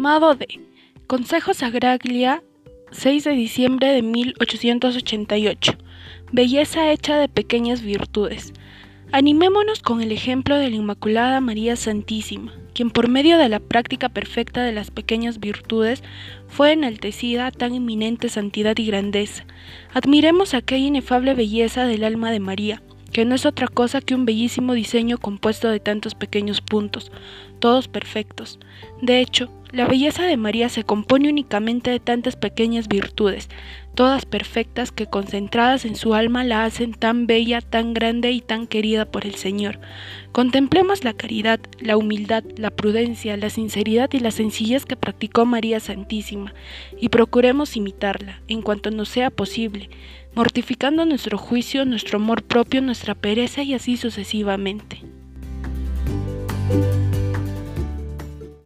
Tomado de Consejo Sagraglia, 6 de diciembre de 1888. Belleza hecha de pequeñas virtudes. Animémonos con el ejemplo de la Inmaculada María Santísima, quien por medio de la práctica perfecta de las pequeñas virtudes fue enaltecida a tan eminente santidad y grandeza. Admiremos aquella inefable belleza del alma de María, que no es otra cosa que un bellísimo diseño compuesto de tantos pequeños puntos, todos perfectos. De hecho, la belleza de María se compone únicamente de tantas pequeñas virtudes, todas perfectas que concentradas en su alma la hacen tan bella, tan grande y tan querida por el Señor. Contemplemos la caridad, la humildad, la prudencia, la sinceridad y la sencillez que practicó María Santísima, y procuremos imitarla, en cuanto nos sea posible, mortificando nuestro juicio, nuestro amor propio, nuestra pereza y así sucesivamente.